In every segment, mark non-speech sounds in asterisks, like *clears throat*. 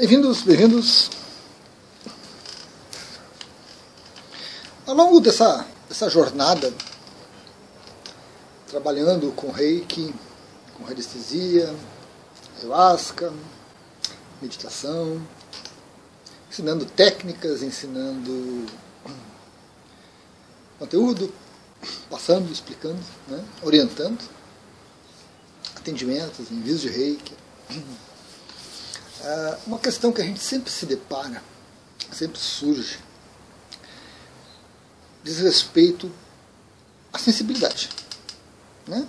Bem-vindos, bem-vindos. Ao longo dessa, dessa jornada, trabalhando com reiki, com radiestesia, ayahuasca, meditação, ensinando técnicas, ensinando conteúdo, passando, explicando, né? orientando, atendimentos, envios de reiki. Ah, uma questão que a gente sempre se depara, sempre surge, diz respeito à sensibilidade. Né?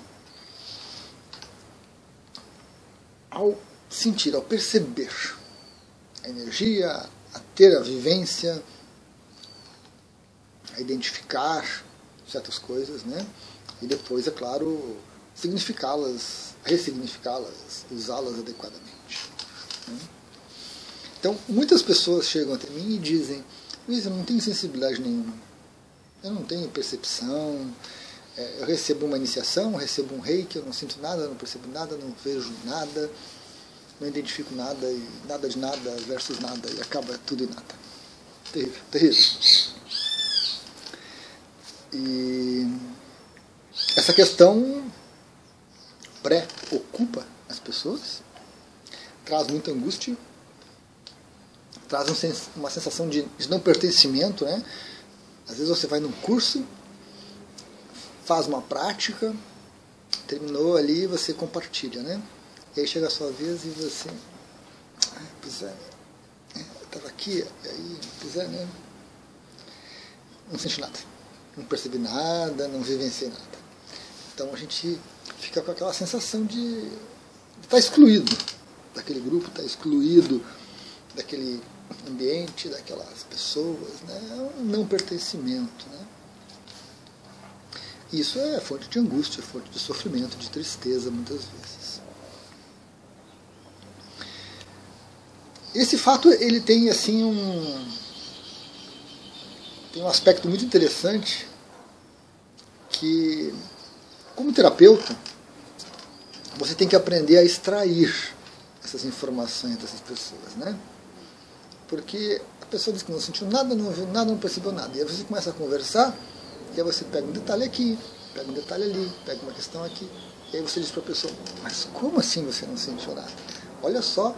Ao sentir, ao perceber a energia, a ter a vivência, a identificar certas coisas, né? E depois, é claro, significá-las, ressignificá-las, usá-las adequadamente. Então, muitas pessoas chegam até mim e dizem: Luiz, eu não tenho sensibilidade nenhuma, eu não tenho percepção, é, eu recebo uma iniciação, recebo um reiki, eu não sinto nada, não percebo nada, não vejo nada, não identifico nada, e nada de nada versus nada, e acaba tudo em nada. Terrível, terrível. E essa questão pré-ocupa as pessoas, traz muita angústia, traz uma sensação de, não pertencimento. Né? Às vezes você vai num curso, faz uma prática, terminou ali você compartilha. Né? E aí chega a sua vez e você. Ah, pois é, eu estava aqui, aí, pois é, né? Não senti nada, não percebi nada, não vivenciei nada. Então a gente fica com aquela sensação de estar tá excluído daquele grupo, está excluído daquele ambiente, daquelas pessoas, né? é um não pertencimento. Né? Isso é fonte de angústia, fonte de sofrimento, de tristeza, muitas vezes. Esse fato ele tem assim um tem um aspecto muito interessante que como terapeuta você tem que aprender a extrair essas informações dessas pessoas, né? Porque a pessoa diz que não sentiu nada, não viu nada, não percebeu nada. E aí você começa a conversar, e aí você pega um detalhe aqui, pega um detalhe ali, pega uma questão aqui, e aí você diz para a pessoa, mas como assim você não sentiu nada? Olha só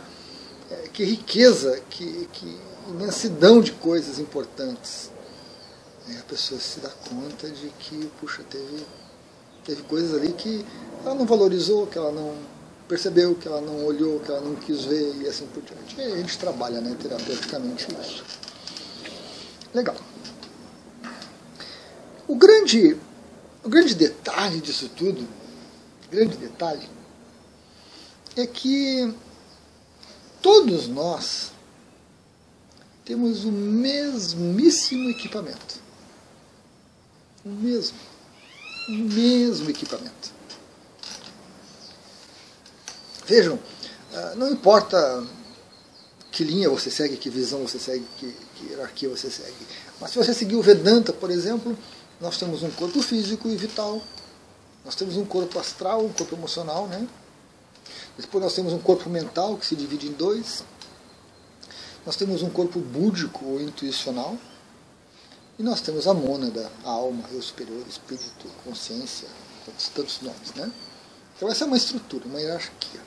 é, que riqueza, que, que imensidão de coisas importantes. E a pessoa se dá conta de que, puxa, teve, teve coisas ali que ela não valorizou, que ela não percebeu, que ela não olhou, que ela não quis ver e assim por diante. E a gente trabalha né, terapeuticamente isso. Legal. O grande, o grande detalhe disso tudo, grande detalhe, é que todos nós temos o mesmíssimo equipamento. O mesmo. O mesmo equipamento. Vejam, ah, não importa que linha você segue, que visão você segue, que, que hierarquia você segue. Mas se você seguir o Vedanta, por exemplo, nós temos um corpo físico e vital, nós temos um corpo astral, um corpo emocional, né? Depois nós temos um corpo mental que se divide em dois. Nós temos um corpo búdico ou intuicional. E nós temos a mônada, a alma, eu superior, espírito, consciência, tantos nomes, né? Então essa é uma estrutura, uma hierarquia.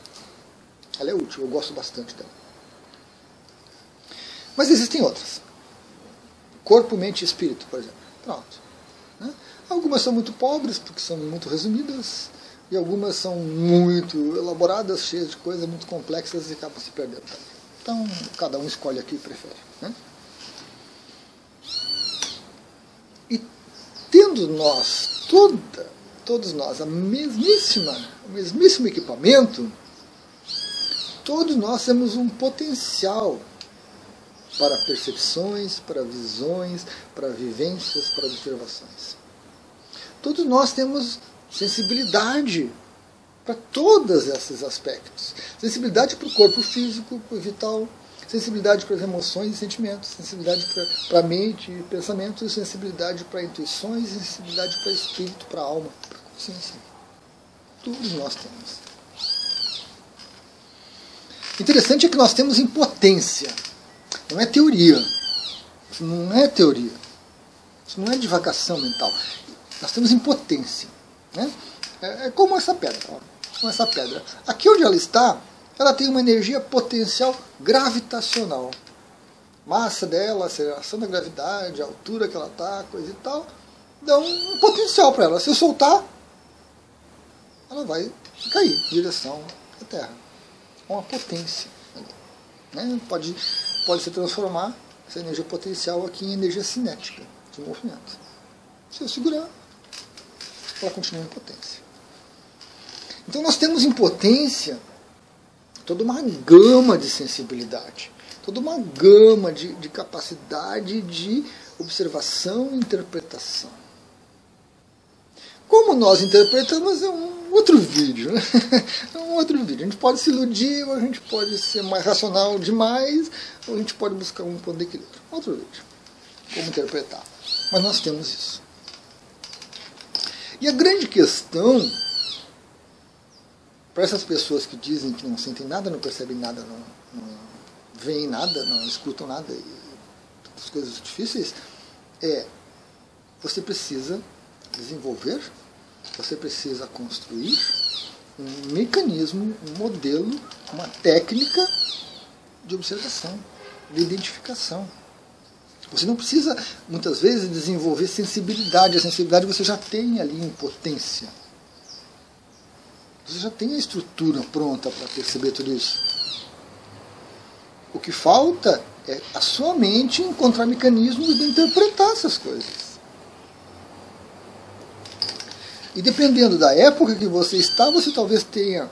Ela é útil, eu gosto bastante dela. Mas existem outras. Corpo, mente e espírito, por exemplo. Pronto. Né? Algumas são muito pobres, porque são muito resumidas, e algumas são muito elaboradas, cheias de coisas muito complexas e acabam se perdendo também. Então, cada um escolhe aqui e prefere. Né? E tendo nós toda, todos nós a mesmíssima, o mesmíssimo equipamento, todos nós temos um potencial para percepções, para visões, para vivências, para observações. Todos nós temos sensibilidade para todos esses aspectos. Sensibilidade para o corpo físico, para o vital, sensibilidade para as emoções e sentimentos, sensibilidade para a mente e pensamentos, sensibilidade para intuições, sensibilidade para espírito, para a alma, para consciência. Todos nós temos. Interessante é que nós temos impotência. Não é teoria. Isso não é teoria. Isso não é divagação mental. Nós temos impotência. Né? É, é como essa pedra. Como essa pedra. Aqui onde ela está, ela tem uma energia potencial gravitacional. Massa dela, aceleração da gravidade, a altura que ela está, coisa e tal, dão um potencial para ela. Se eu soltar, ela vai cair em direção à Terra. Uma potência. Né? Pode, pode se transformar essa energia potencial aqui em energia cinética de movimento. Se eu segurar, ela continua em potência. Então nós temos em potência toda uma gama de sensibilidade, toda uma gama de, de capacidade de observação e interpretação. Como nós interpretamos é um outro vídeo, né? *laughs* É um outro vídeo. A gente pode se iludir, ou a gente pode ser mais racional demais, ou a gente pode buscar um ponto de equilíbrio. Outro vídeo. Como interpretar. Mas nós temos isso. E a grande questão para essas pessoas que dizem que não sentem nada, não percebem nada, não, não veem nada, não escutam nada, e as coisas difíceis, é você precisa desenvolver, você precisa construir um mecanismo, um modelo, uma técnica de observação, de identificação. Você não precisa, muitas vezes, desenvolver sensibilidade. A sensibilidade você já tem ali em potência. Você já tem a estrutura pronta para perceber tudo isso. O que falta é a sua mente encontrar mecanismos de interpretar essas coisas. E dependendo da época que você está, você talvez tenha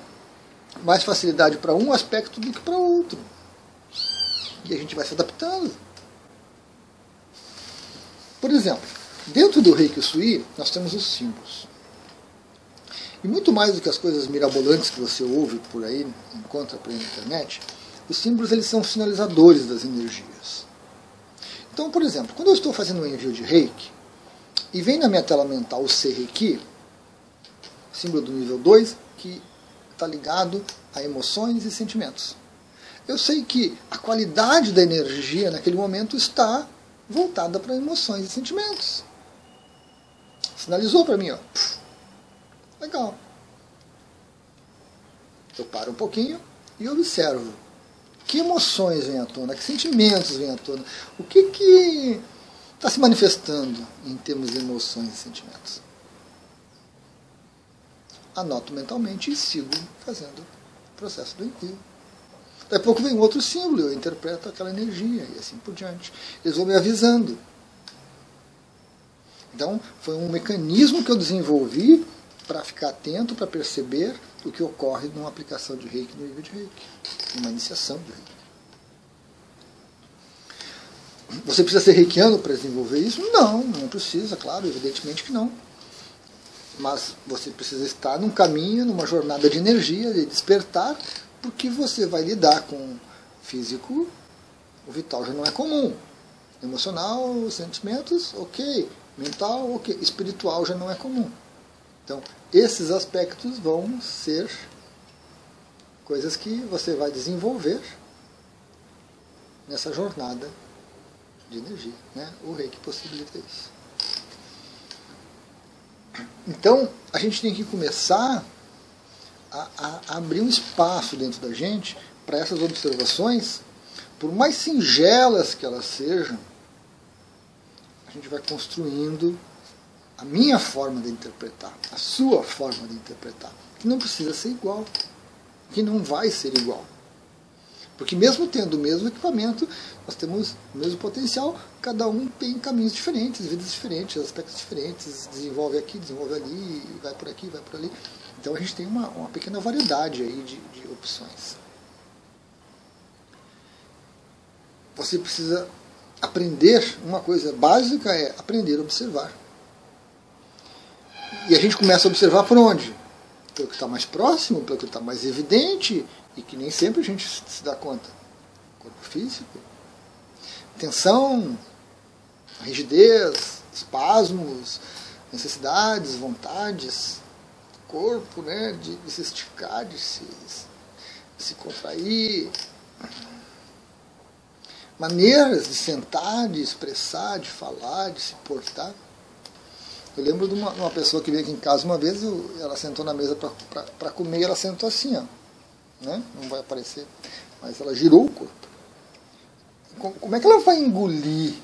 mais facilidade para um aspecto do que para outro. E a gente vai se adaptando. Por exemplo, dentro do Reiki Sui, nós temos os símbolos. E muito mais do que as coisas mirabolantes que você ouve por aí, encontra na internet, os símbolos eles são sinalizadores das energias. Então, por exemplo, quando eu estou fazendo um envio de reiki, e vem na minha tela mental o Reiki, símbolo do nível 2, que está ligado a emoções e sentimentos. Eu sei que a qualidade da energia naquele momento está voltada para emoções e sentimentos. Sinalizou para mim, ó. Legal. Eu paro um pouquinho e observo. Que emoções vêm à tona? Que sentimentos vêm à tona? O que que está se manifestando em termos de emoções e sentimentos? Anoto mentalmente e sigo fazendo o processo do envio. Daqui a pouco vem outro símbolo, eu interpreto aquela energia e assim por diante. Eles vão me avisando. Então, foi um mecanismo que eu desenvolvi para ficar atento, para perceber o que ocorre numa aplicação de reiki no nível de reiki, numa iniciação de reiki. Você precisa ser reikiano para desenvolver isso? Não, não precisa, claro, evidentemente que não. Mas você precisa estar num caminho, numa jornada de energia, de despertar, porque você vai lidar com físico, o vital já não é comum. Emocional, sentimentos, ok. Mental, ok. Espiritual já não é comum. Então, esses aspectos vão ser coisas que você vai desenvolver nessa jornada de energia. Né? O reiki possibilita isso. Então, a gente tem que começar a, a abrir um espaço dentro da gente para essas observações, por mais singelas que elas sejam, a gente vai construindo a minha forma de interpretar, a sua forma de interpretar, que não precisa ser igual, que não vai ser igual. Porque mesmo tendo o mesmo equipamento, nós temos o mesmo potencial, cada um tem caminhos diferentes, vidas diferentes, aspectos diferentes, desenvolve aqui, desenvolve ali, vai por aqui, vai por ali. Então a gente tem uma, uma pequena variedade aí de, de opções. Você precisa aprender, uma coisa básica é aprender a observar. E a gente começa a observar por onde? Pelo que está mais próximo, pelo que está mais evidente, e que nem sempre a gente se dá conta. Corpo físico, tensão, rigidez, espasmos, necessidades, vontades, corpo, né, de, de se esticar, de se se contrair, maneiras de sentar, de expressar, de falar, de se portar. Eu lembro de uma, uma pessoa que veio aqui em casa uma vez, ela sentou na mesa para comer e ela sentou assim, ó, né? não vai aparecer, mas ela girou o corpo. Como, é que ela vai engolir?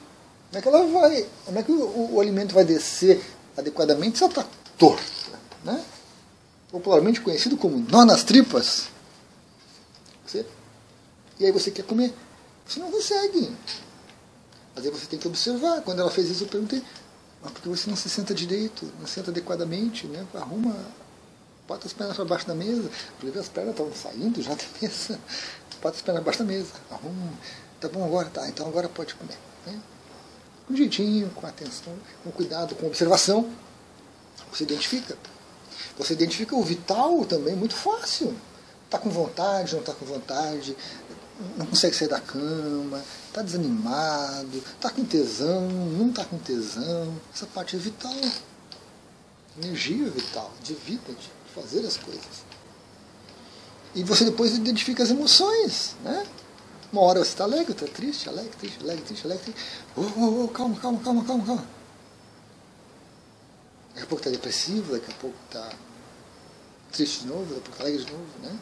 Como é que ela vai. Como é que o, o alimento vai descer adequadamente se ela está torta? Né? Popularmente conhecido como nó nas tripas. Você, e aí você quer comer. Você não consegue. Mas aí você tem que observar. Quando ela fez isso, eu perguntei, mas por que você não se senta direito, não senta adequadamente, né? Arruma, bota as pernas para baixo da mesa. Porque as pernas estavam saindo já da mesa. *laughs* Bota as pernas abaixo da mesa. Arruma. Tá bom agora? Tá, então agora pode comer. Né? Com jeitinho, com atenção, com cuidado, com observação. Você identifica. Você identifica o vital também muito fácil. Está com vontade, não está com vontade, não consegue sair da cama, está desanimado, está com tesão, não está com tesão. Essa parte é vital. Energia vital, de vida, de fazer as coisas. E você depois identifica as emoções, né? Uma hora você está alegre, outra triste, alegre, triste, alegre, triste, alegre, triste. Oh, oh, oh, calma, calma, calma, calma, calma. Daqui a pouco está depressivo, daqui a pouco está triste de novo, daqui a pouco está alegre de novo, né?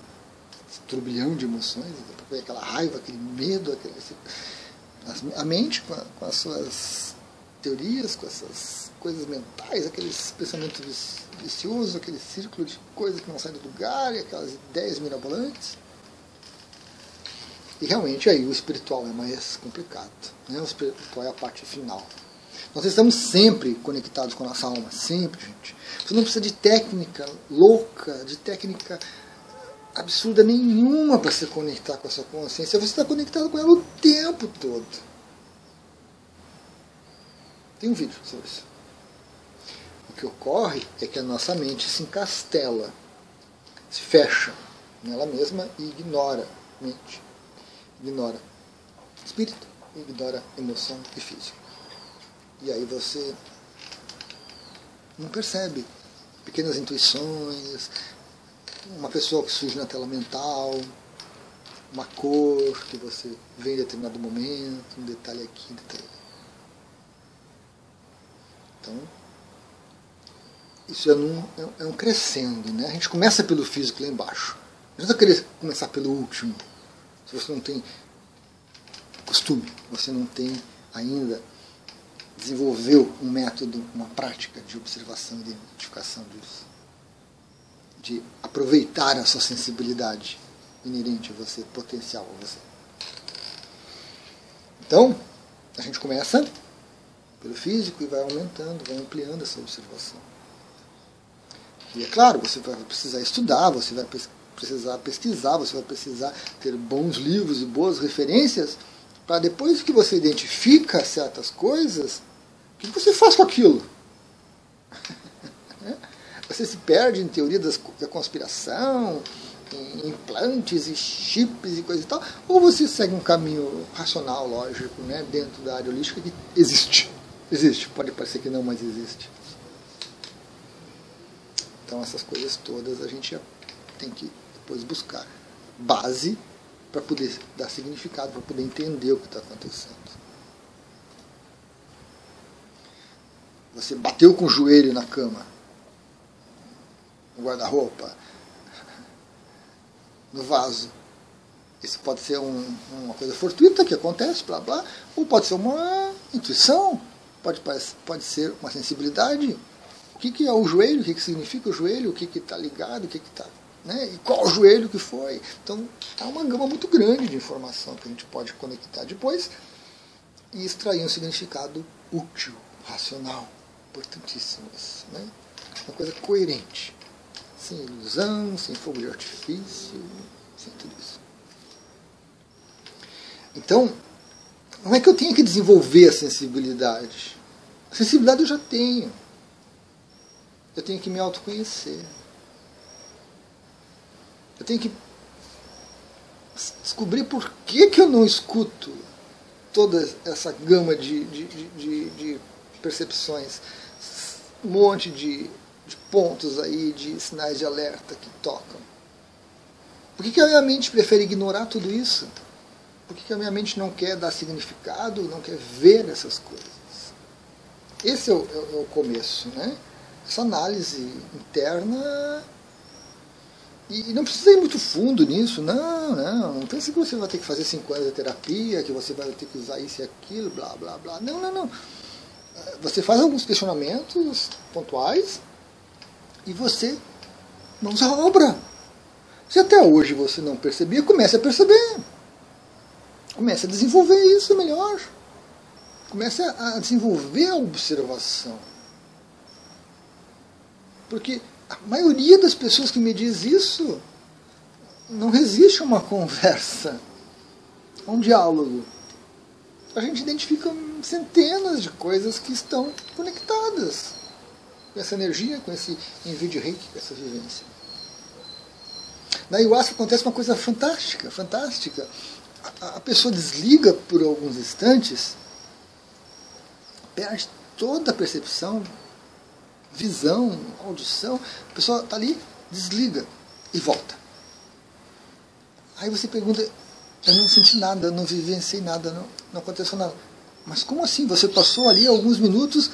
Esse turbilhão de emoções, aquela raiva, aquele medo, aquele, a mente com, a, com, as suas teorias, com essas coisas mentais, aqueles pensamentos viciosos, aquele círculo de coisas que não saem do lugar, e aquelas ideias mirabolantes. E realmente aí o espiritual é mais complicado. Né? O espiritual é a parte final. Nós estamos sempre conectados com a nossa alma, sempre, gente. Você não precisa de técnica louca, de técnica absurda nenhuma para se conectar com a sua consciência. Você está conectado com ela o tempo todo. Tem um vídeo sobre isso. O que ocorre é que a nossa mente se encastela, se fecha nela mesma e ignora mente, ignora espírito, ignora emoção e físico. E aí você não percebe pequenas intuições, uma pessoa que surge na tela mental, uma cor que você vê em determinado momento, um detalhe aqui, um detalhe ali. Então, isso é um, é um crescendo. Né? A gente começa pelo físico lá embaixo. Não adianta querer começar pelo último. Se você não tem costume, você não tem ainda desenvolveu um método, uma prática de observação e identificação disso de aproveitar a sua sensibilidade inerente a você, potencial a você. Então, a gente começa pelo físico e vai aumentando, vai ampliando essa observação. E é claro, você vai precisar estudar, você vai precisar pesquisar, você vai precisar ter bons livros e boas referências para depois que você identifica certas coisas, o que você faz com aquilo? Você se perde em teoria das, da conspiração, em implantes e chips e coisa e tal, ou você segue um caminho racional, lógico, né, dentro da área holística que existe. Existe, pode parecer que não, mas existe. Então essas coisas todas a gente tem que depois buscar base para poder dar significado, para poder entender o que está acontecendo. Você bateu com o joelho na cama, no guarda-roupa, no vaso. Isso pode ser um, uma coisa fortuita que acontece, blá blá, ou pode ser uma intuição, pode, pode ser uma sensibilidade. O que, que é o joelho, o que, que significa o joelho, o que está ligado, o que está. Né? E qual joelho que foi. Então, há uma gama muito grande de informação que a gente pode conectar depois e extrair um significado útil, racional, importantíssimo. Né? Uma coisa coerente sem ilusão, sem fogo de artifício, sem tudo isso. Então, como é que eu tenho que desenvolver a sensibilidade? A sensibilidade eu já tenho. Eu tenho que me autoconhecer. Eu tenho que descobrir por que, que eu não escuto toda essa gama de, de, de, de percepções, um monte de de pontos aí, de sinais de alerta que tocam. Por que, que a minha mente prefere ignorar tudo isso? Por que, que a minha mente não quer dar significado, não quer ver essas coisas? Esse é o, é o começo, né? Essa análise interna e não precisa ir muito fundo nisso, não, não. Não pense que você vai ter que fazer cinco anos de terapia, que você vai ter que usar isso e aquilo, blá, blá, blá. Não, não, não. Você faz alguns questionamentos pontuais e você não a obra. Se até hoje você não percebia, comece a perceber. Comece a desenvolver isso melhor. Comece a desenvolver a observação. Porque a maioria das pessoas que me diz isso não resiste a uma conversa, a um diálogo. A gente identifica centenas de coisas que estão conectadas com essa energia, com esse envio de reiki, com essa vivência. Na ayahuasca acontece uma coisa fantástica, fantástica. A, a pessoa desliga por alguns instantes, perde toda a percepção, visão, audição, a pessoa está ali, desliga e volta. Aí você pergunta, eu não senti nada, não vivenciei nada, não, não aconteceu nada. Mas como assim? Você passou ali alguns minutos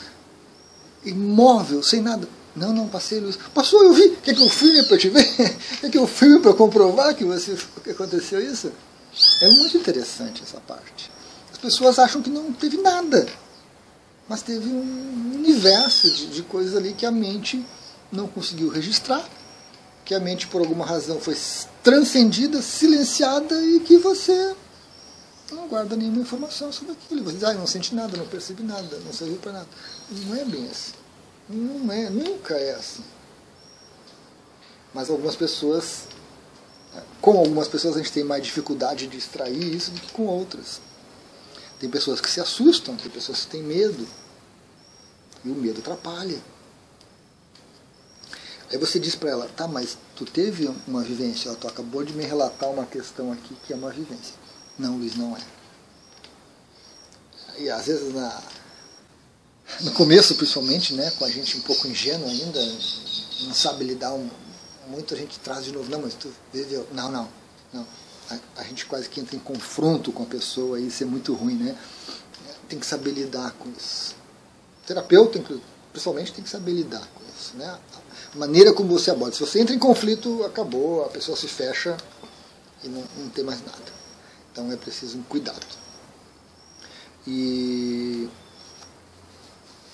imóvel, sem nada. Não, não, passei luz. Passou, eu vi. Quer que eu filme para te ver? *laughs* Quer que eu filme para comprovar que, você, que aconteceu isso? É muito interessante essa parte. As pessoas acham que não teve nada mas teve um universo de, de coisas ali que a mente não conseguiu registrar, que a mente por alguma razão foi transcendida, silenciada e que você não guarda nenhuma informação sobre aquilo. Você diz, ah, não senti nada, não percebi nada, não serviu para nada. Não é bem assim. Não é, nunca é assim. Mas algumas pessoas, com algumas pessoas a gente tem mais dificuldade de extrair isso do que com outras. Tem pessoas que se assustam, tem pessoas que têm medo. E o medo atrapalha. Aí você diz para ela, tá, mas tu teve uma vivência, tu acabou de me relatar uma questão aqui que é uma vivência. Não, Luiz, não é. E às vezes na, no começo, principalmente, né, com a gente um pouco ingênuo ainda, não sabe lidar um, muito, a gente traz de novo, não, mas tu viveu. Não, não, não a, a, gente quase que entra em confronto com a pessoa e isso é muito ruim, né? Tem que saber lidar com isso. O terapeuta, principalmente, tem que saber lidar com isso, né? A maneira como você aborda. Se você entra em conflito, acabou, a pessoa se fecha e não, não tem mais nada. Então é preciso um cuidado. E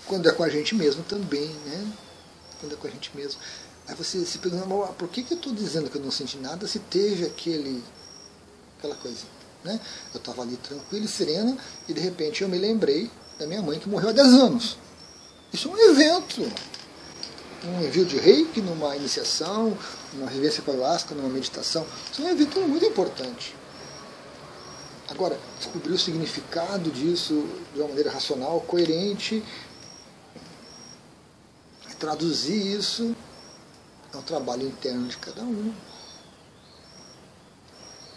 quando é com a gente mesmo também, né? Quando é com a gente mesmo. Aí você se pergunta, por que, que eu estou dizendo que eu não senti nada se teve aquele aquela coisa. Né? Eu estava ali tranquilo e sereno e de repente eu me lembrei da minha mãe que morreu há 10 anos. Isso é um evento. Um envio de reiki numa iniciação, numa vivência com ayahuasca, numa meditação. Isso é um evento muito importante. Agora, descobrir o significado disso de uma maneira racional, coerente, traduzir isso é um trabalho interno de cada um.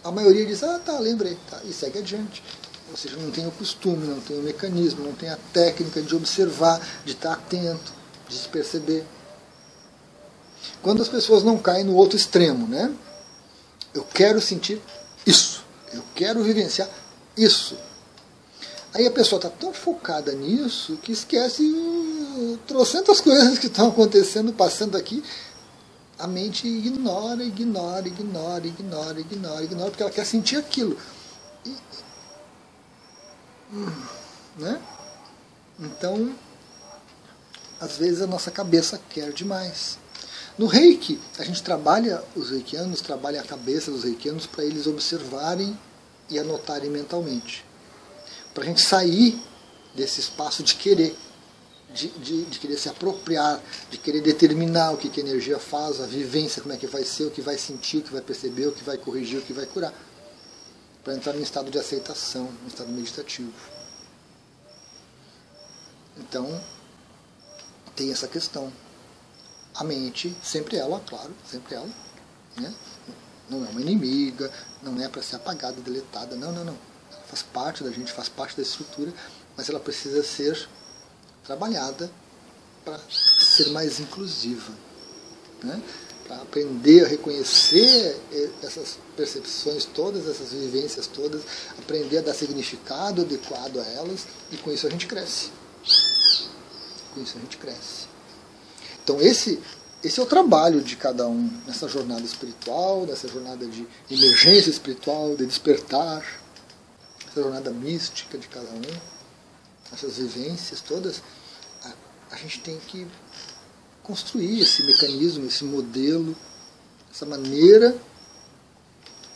A maioria diz, ah tá, lembrei, tá, e segue adiante. Ou seja, não tem o costume, não tem o mecanismo, não tem a técnica de observar, de estar atento, de se perceber. Quando as pessoas não caem no outro extremo, né? Eu quero sentir isso, eu quero vivenciar isso. Aí a pessoa está tão focada nisso que esquece trocentas *laughs* coisas que estão acontecendo, passando aqui, a mente ignora, ignora, ignora, ignora, ignora, ignora, porque ela quer sentir aquilo. E, né? Então, às vezes a nossa cabeça quer demais. No reiki, a gente trabalha, os reikianos trabalham a cabeça dos reikianos para eles observarem e anotarem mentalmente. Para a gente sair desse espaço de querer de, de, de, querer se apropriar, de querer determinar o que, que a energia faz, a vivência, como é que vai ser, o que vai sentir, o que vai perceber, o que vai corrigir, o que vai curar. Para entrar num estado de aceitação, num estado meditativo. Então, tem essa questão. A mente, sempre ela, claro, sempre ela, né? não é uma inimiga, não é para ser apagada, deletada, não, não, não. Ela faz parte da gente, faz parte da estrutura, mas ela precisa ser trabalhada para ser mais inclusiva. Né? para aprender a reconhecer essas percepções todas, essas vivências todas, aprender a dar significado adequado a elas, e com isso a gente cresce. Com isso a gente cresce. Então esse esse é o trabalho de cada um nessa jornada espiritual, nessa jornada de emergência espiritual, de despertar, essa jornada mística de cada um, essas vivências todas. A, a gente tem que construir esse mecanismo, esse modelo, essa maneira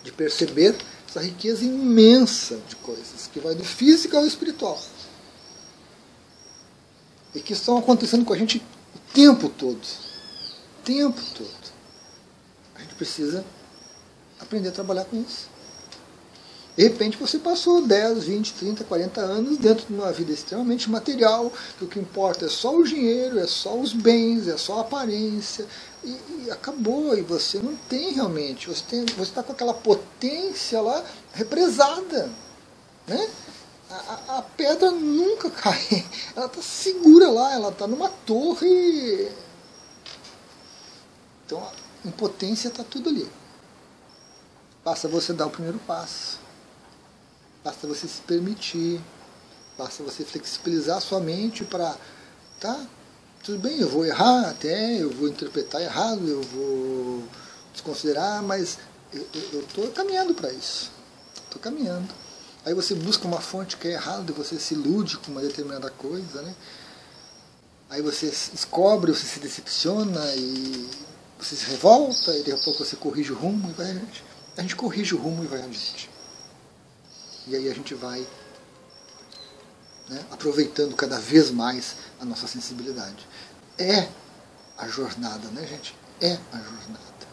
de perceber essa riqueza imensa de coisas, que vai do físico ao espiritual. E que estão acontecendo com a gente o tempo todo. O tempo todo. A gente precisa aprender a trabalhar com isso. De repente você passou 10, 20, 30, 40 anos dentro de uma vida extremamente material, que o que importa é só o dinheiro, é só os bens, é só a aparência, e, e acabou, e você não tem realmente, você está com aquela potência lá represada. Né? A, a, pedra nunca cai, ela está segura lá, ela está numa torre. Então a impotência está tudo ali. Basta você dar o primeiro passo. Basta você se permitir, basta você flexibilizar sua mente para, tá, tudo bem, eu vou errar até, eu vou interpretar errado, eu vou desconsiderar, mas eu estou caminhando para isso. Estou caminhando. Aí você busca uma fonte que é errada, você se ilude com uma determinada coisa, né? Aí você descobre, você se decepciona e você se revolta e daqui a pouco você corrige o rumo e vai adiante. A gente corrige o rumo e vai adiante. E aí a gente vai né, aproveitando cada vez mais a nossa sensibilidade. É a jornada, né, gente? É a jornada.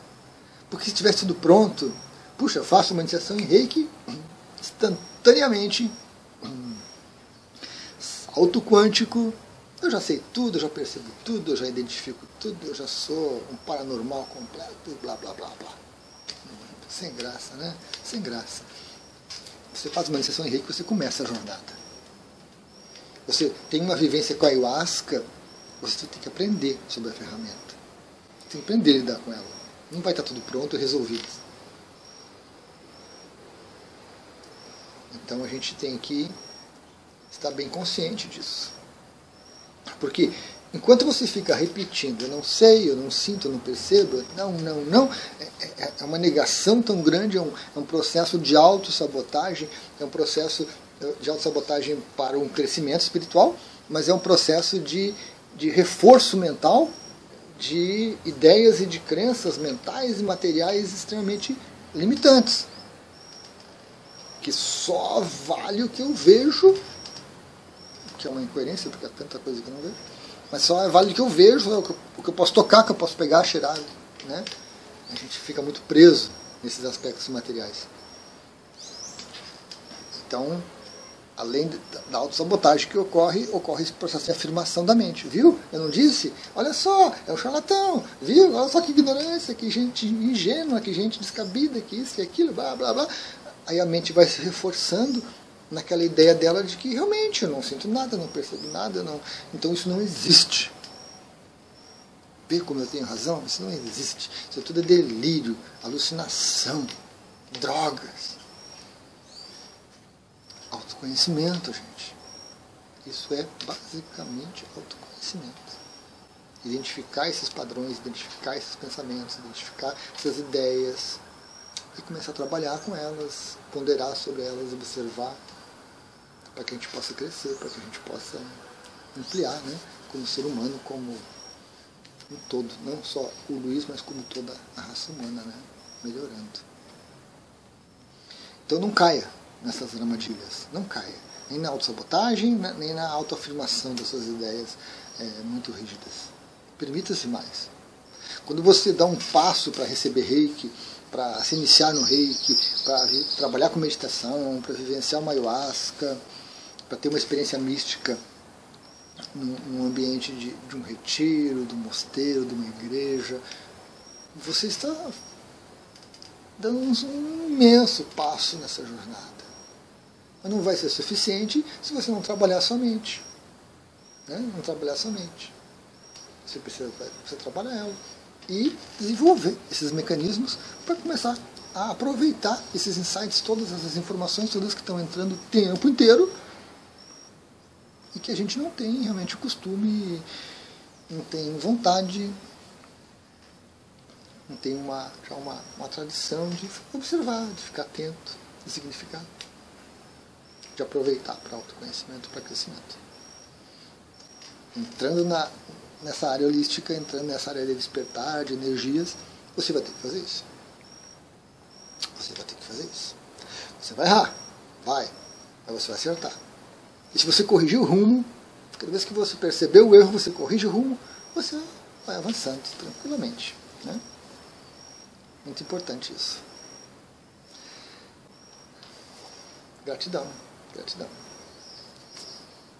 Porque se tivesse tudo pronto, puxa, faço uma iniciação em reiki *clears throat* instantaneamente, salto quântico, eu já sei tudo, eu já percebo tudo, eu já identifico tudo, eu já sou um paranormal completo, blá blá blá blá. Sem graça, né? Sem graça. Você faz uma iniciação em reiki, você começa a jornada. Você tem uma vivência com a ayahuasca, você tem que aprender sobre a ferramenta. Tem que aprender a lidar com ela. Não vai estar tudo pronto e resolvido. Então a gente tem que estar bem consciente disso. Porque enquanto você fica repetindo, eu não sei, eu não sinto, eu não percebo, não, não, não, é, é, é uma negação tão grande, é um, é um processo de autossabotagem, é um processo eh, de autossabotagem para um crescimento espiritual, mas é um processo de, de reforço mental de ideias e de crenças mentais e materiais extremamente limitantes. Que só vale o que eu vejo, que é uma incoerência, porque é tanta coisa que eu não vejo mas só vale o que eu vejo, é o que eu posso tocar, que eu posso pegar, cheirar. Né? A gente fica muito preso nesses aspectos materiais. Então, além da autossabotagem que ocorre, ocorre esse processo de afirmação da mente. Viu? Eu não disse? Olha só, é um charlatão. Viu? Olha só que ignorância, que gente ingênua, que gente descabida, que isso, que aquilo, blá, blá, blá. Aí a mente vai se reforçando naquela ideia dela de que realmente eu não sinto nada, não percebo nada, não. então isso não existe. Vê como eu tenho razão? Isso não existe. Isso tudo é delírio, alucinação, drogas. Autoconhecimento, gente. Isso é basicamente autoconhecimento. Identificar esses padrões, identificar esses pensamentos, identificar essas ideias e começar a trabalhar com elas, ponderar sobre elas, observar para que a gente possa crescer, para que a gente possa ampliar, né, como ser humano, como um todo, não só o Luiz, mas como toda a raça humana, né, melhorando. Então não caia nessas armadilhas, não caia, nem na autossabotagem, né, nem na autoafirmação das suas ideias é, muito rígidas. Permita-se mais. Quando você dá um passo para receber reiki, para se iniciar no reiki, para trabalhar com meditação, para vivenciar uma ayahuasca, para ter uma experiência mística num, num ambiente de, de, um retiro, de um mosteiro, de uma igreja, você está dando um, imenso passo nessa jornada. Mas não vai ser suficiente se você não trabalhar somente. Né? Não trabalhar somente. Você precisa, precisa trabalhar ela. E desenvolver esses mecanismos para começar a aproveitar esses insights, todas essas informações, todas que estão entrando o tempo inteiro e que a gente não tem realmente o costume, não tem vontade, não tem uma, já uma, uma tradição de observar, de ficar atento, de significar, de aproveitar para autoconhecimento, para crescimento. Entrando na, nessa área holística, entrando nessa área de despertar, de energias, você vai ter que fazer isso. Você vai ter que fazer isso. Você vai errar, vai, mas você vai acertar. E se você corrigir o rumo, cada vez que você perceber o erro, você corrige o rumo, você vai avançando tranquilamente. Né? Muito importante isso. Gratidão, gratidão.